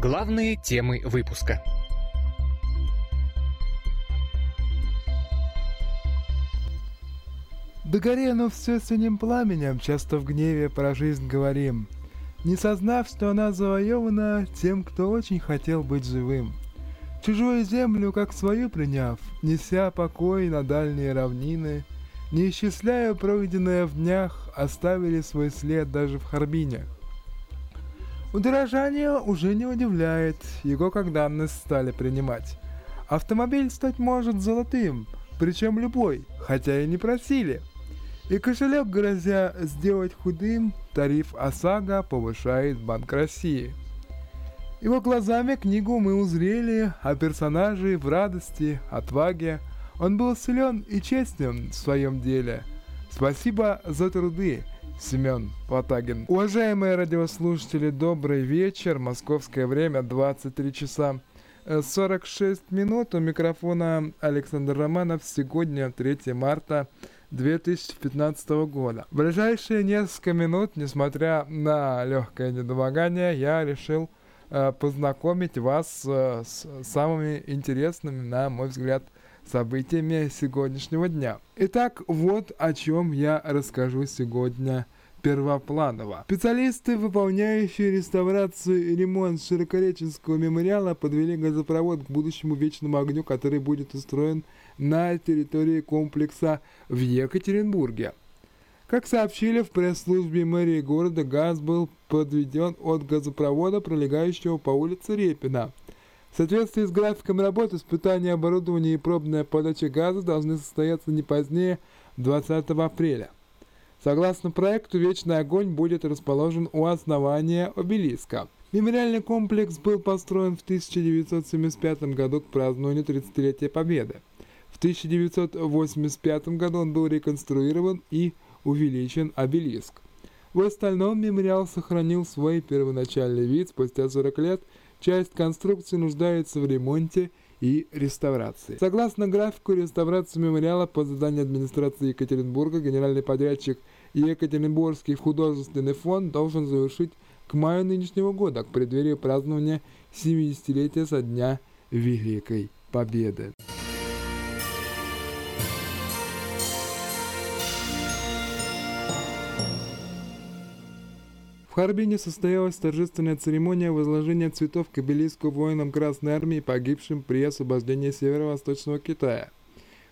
Главные темы выпуска. Догоре, но все синим пламенем, часто в гневе про жизнь говорим, не сознав, что она завоевана тем, кто очень хотел быть живым. Чужую землю, как свою приняв, неся покой на дальние равнины, не исчисляя пройденное в днях, оставили свой след даже в Харбине. Удорожание уже не удивляет, его как данность стали принимать. Автомобиль стать может золотым, причем любой, хотя и не просили. И кошелек, грозя сделать худым, тариф ОСАГО повышает Банк России. Его глазами книгу мы узрели о персонаже в радости, отваге. Он был силен и честен в своем деле. Спасибо за труды, Семен Потагин. Уважаемые радиослушатели, добрый вечер. Московское время 23 часа 46 минут. У микрофона Александр Романов. Сегодня 3 марта 2015 года. В ближайшие несколько минут, несмотря на легкое недомогание, я решил э, познакомить вас э, с самыми интересными, на мой взгляд, событиями сегодняшнего дня. Итак, вот о чем я расскажу сегодня первопланово. Специалисты, выполняющие реставрацию и ремонт Широкореченского мемориала, подвели газопровод к будущему вечному огню, который будет устроен на территории комплекса в Екатеринбурге. Как сообщили в пресс-службе мэрии города, газ был подведен от газопровода, пролегающего по улице Репина. В соответствии с графиком работы, испытания оборудования и пробная подача газа должны состояться не позднее 20 апреля. Согласно проекту, Вечный огонь будет расположен у основания обелиска. Мемориальный комплекс был построен в 1975 году к празднованию 30-летия Победы. В 1985 году он был реконструирован и увеличен обелиск. В остальном мемориал сохранил свой первоначальный вид спустя 40 лет, часть конструкции нуждается в ремонте и реставрации. Согласно графику реставрации мемориала по заданию администрации Екатеринбурга, генеральный подрядчик Екатеринбургский художественный фонд должен завершить к маю нынешнего года, к преддверию празднования 70-летия со дня Великой Победы. Харбине состоялась торжественная церемония возложения цветов к обелиску воинам Красной Армии, погибшим при освобождении северо-восточного Китая.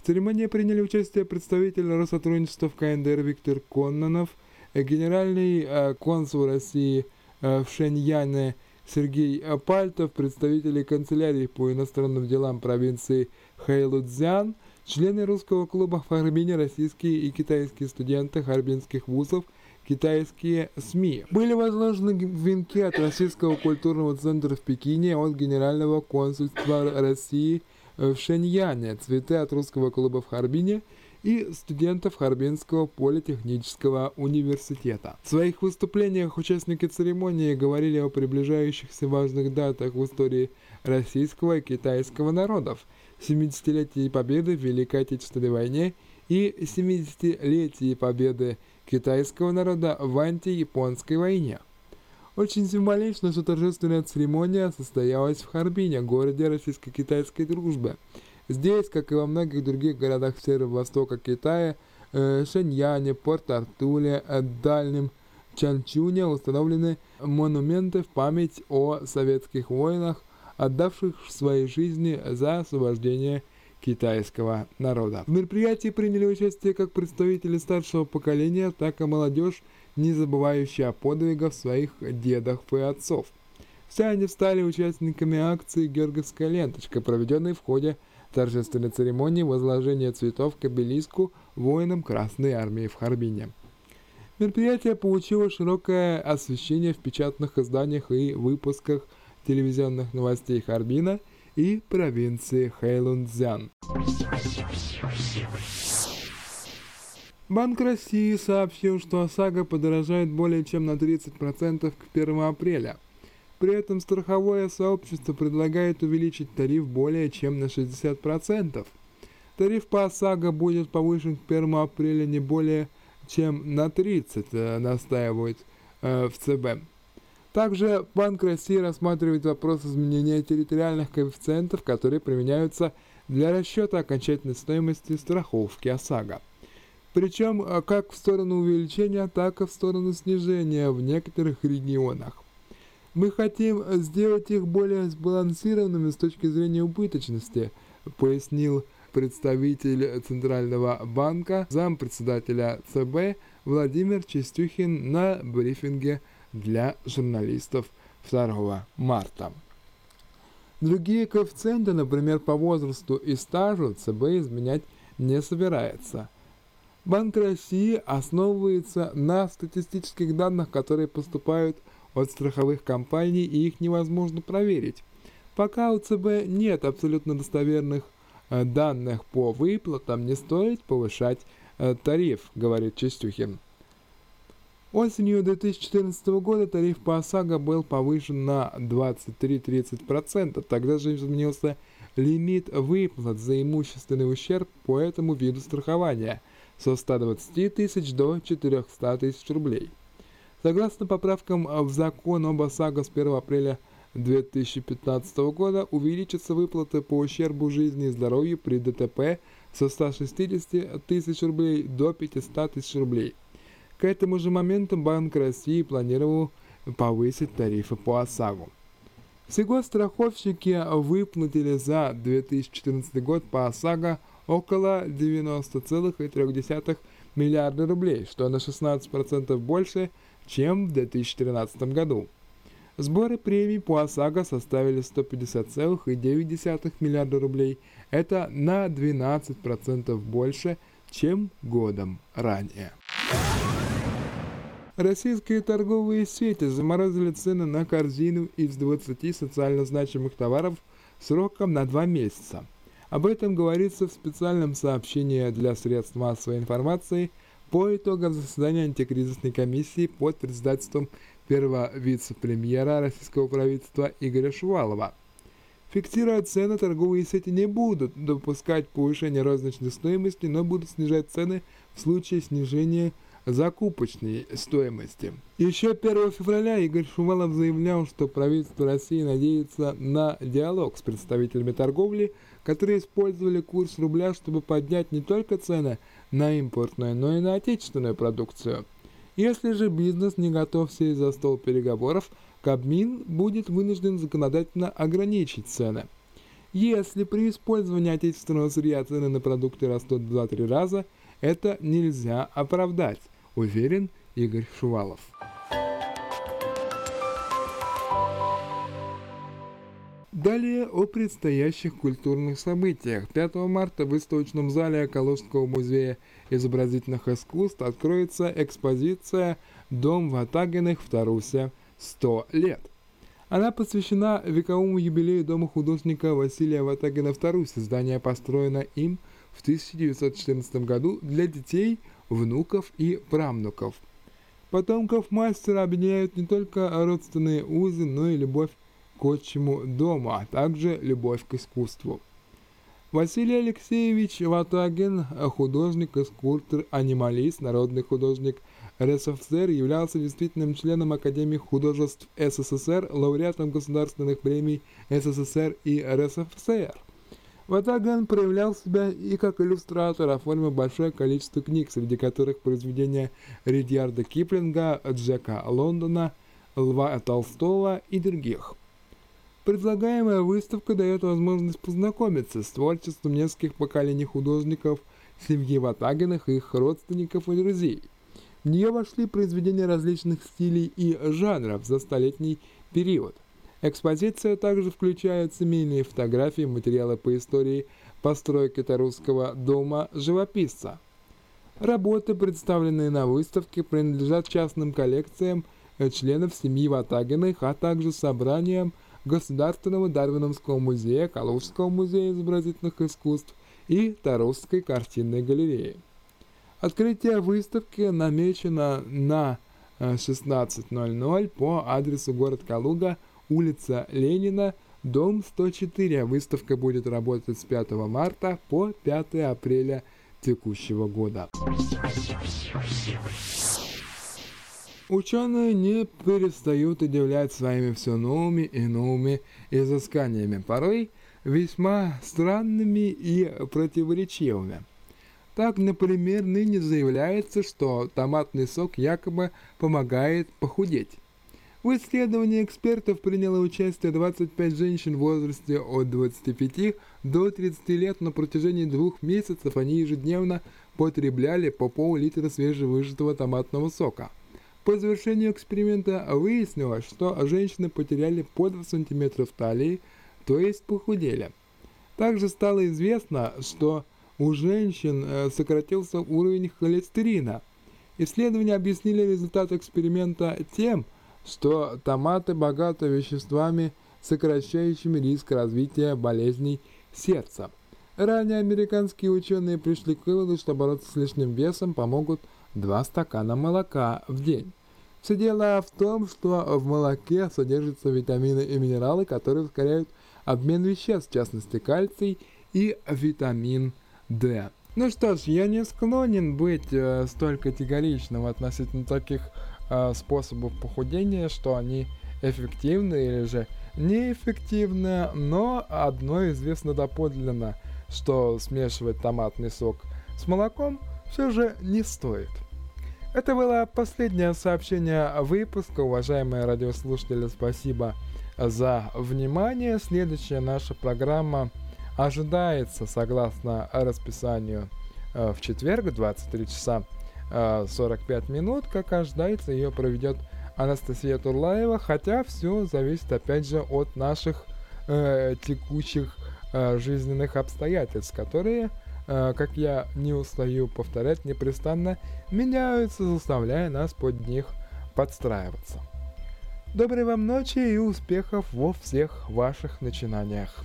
В церемонии приняли участие представитель Россотрудничества в КНДР Виктор Коннонов, генеральный э, консул России э, в Шэньяне Сергей Пальтов, представители канцелярии по иностранным делам провинции Хэйлудзян, члены русского клуба в Харбине, российские и китайские студенты харбинских вузов – китайские СМИ. Были возложены венки от Российского культурного центра в Пекине, от Генерального консульства России в Шэньяне, цветы от русского клуба в Харбине и студентов Харбинского политехнического университета. В своих выступлениях участники церемонии говорили о приближающихся важных датах в истории российского и китайского народов, 70-летии победы в Великой Отечественной войне и 70-летии победы китайского народа в антияпонской войне. Очень символично, что торжественная церемония состоялась в Харбине, городе российско-китайской дружбы. Здесь, как и во многих других городах северо-востока Китая, э, Шэньяне, Порт-Артуле, э, Дальнем Чанчуне установлены монументы в память о советских воинах, отдавших свои жизни за освобождение китайского народа. В мероприятии приняли участие как представители старшего поколения, так и молодежь, не забывающая о подвигах своих дедов и отцов. Все они стали участниками акции «Георгиевская ленточка», проведенной в ходе торжественной церемонии возложения цветов к обелиску воинам Красной Армии в Харбине. Мероприятие получило широкое освещение в печатных изданиях и выпусках телевизионных новостей Харбина – и провинции Хэйлунцзян. Банк России сообщил, что ОСАГО подорожает более чем на 30% к 1 апреля. При этом страховое сообщество предлагает увеличить тариф более чем на 60%. Тариф по ОСАГО будет повышен к 1 апреля не более чем на 30%, э, настаивают э, в ЦБ. Также Банк России рассматривает вопрос изменения территориальных коэффициентов, которые применяются для расчета окончательной стоимости страховки ОСАГО. Причем э, как в сторону увеличения, так и в сторону снижения в некоторых регионах. Мы хотим сделать их более сбалансированными с точки зрения убыточности, пояснил представитель Центрального банка, зампредседателя ЦБ Владимир Чистюхин на брифинге для журналистов 2 марта. Другие коэффициенты, например, по возрасту и стажу, ЦБ изменять не собирается. Банк России основывается на статистических данных, которые поступают от страховых компаний, и их невозможно проверить. Пока у ЦБ нет абсолютно достоверных э, данных по выплатам, не стоит повышать э, тариф, говорит Чистюхин. Осенью 2014 года тариф по ОСАГО был повышен на 23-30%. Тогда же изменился лимит выплат за имущественный ущерб по этому виду страхования со 120 тысяч до 400 тысяч рублей. Согласно поправкам в закон об ОСАГО с 1 апреля 2015 года увеличатся выплаты по ущербу жизни и здоровью при ДТП со 160 тысяч рублей до 500 тысяч рублей. К этому же моменту Банк России планировал повысить тарифы по ОСАГО. Всего страховщики выплатили за 2014 год по ОСАГО около 90,3 миллиарда рублей, что на 16% больше, чем в 2013 году. Сборы премий по ОСАГО составили 150,9 миллиарда рублей, это на 12% больше, чем годом ранее. Российские торговые сети заморозили цены на корзину из 20 социально значимых товаров сроком на 2 месяца. Об этом говорится в специальном сообщении для средств массовой информации по итогам заседания антикризисной комиссии под председательством первого вице-премьера российского правительства Игоря Шувалова. Фиксируя цены, торговые сети не будут допускать повышения розничной стоимости, но будут снижать цены в случае снижения закупочной стоимости. Еще 1 февраля Игорь Шувалов заявлял, что правительство России надеется на диалог с представителями торговли, которые использовали курс рубля, чтобы поднять не только цены на импортную, но и на отечественную продукцию. Если же бизнес не готов сесть за стол переговоров, Кабмин будет вынужден законодательно ограничить цены. Если при использовании отечественного сырья цены на продукты растут в 2-3 раза, это нельзя оправдать уверен Игорь Шувалов. Далее о предстоящих культурных событиях. 5 марта в выставочном зале Калужского музея изобразительных искусств откроется экспозиция «Дом Ватагиных в Тарусе. 100 лет». Она посвящена вековому юбилею дома художника Василия Ватагина в Тарусе. Здание построено им в 1914 году для детей – внуков и правнуков. Потомков мастера объединяют не только родственные узы, но и любовь к отчему дому, а также любовь к искусству. Василий Алексеевич Ватагин, художник, скульптор, анималист, народный художник РСФСР, являлся действительным членом Академии художеств СССР, лауреатом государственных премий СССР и РСФСР. Ватаган проявлял себя и как иллюстратор, оформив большое количество книг, среди которых произведения Ридьярда Киплинга, Джека Лондона, Льва Толстого и других. Предлагаемая выставка дает возможность познакомиться с творчеством нескольких поколений художников, семьи Ватагиных, их родственников и друзей. В нее вошли произведения различных стилей и жанров за столетний период – Экспозиция также включает семейные фотографии, материалы по истории постройки русского дома живописца. Работы, представленные на выставке, принадлежат частным коллекциям членов семьи Ватагиных, а также собраниям Государственного Дарвиновского музея, Калужского музея изобразительных искусств и Тарусской картинной галереи. Открытие выставки намечено на 16.00 по адресу город Калуга, улица Ленина, дом 104. Выставка будет работать с 5 марта по 5 апреля текущего года. Ученые не перестают удивлять своими все новыми и новыми изысканиями, порой весьма странными и противоречивыми. Так, например, ныне заявляется, что томатный сок якобы помогает похудеть. В исследовании экспертов приняло участие 25 женщин в возрасте от 25 до 30 лет. На протяжении двух месяцев они ежедневно потребляли по пол-литра свежевыжатого томатного сока. По завершению эксперимента выяснилось, что женщины потеряли по 2 см талии, то есть похудели. Также стало известно, что у женщин э, сократился уровень холестерина. Исследования объяснили результат эксперимента тем, что томаты богаты веществами, сокращающими риск развития болезней сердца. Ранее американские ученые пришли к выводу, что бороться с лишним весом помогут 2 стакана молока в день. Все дело в том, что в молоке содержатся витамины и минералы, которые ускоряют обмен веществ, в частности кальций и витамин D. Ну что ж, я не склонен быть э, столь категоричным относительно таких э, способов похудения, что они эффективны или же неэффективны, но одно известно доподлинно, что смешивать томатный сок с молоком все же не стоит. Это было последнее сообщение выпуска. Уважаемые радиослушатели, спасибо за внимание. Следующая наша программа ожидается, согласно расписанию, э, в четверг, 23 часа 45 э, минут. Как ожидается, ее проведет Анастасия Турлаева, хотя все зависит опять же от наших э, текущих э, жизненных обстоятельств, которые, э, как я не устаю повторять, непрестанно меняются, заставляя нас под них подстраиваться. Доброй вам ночи и успехов во всех ваших начинаниях.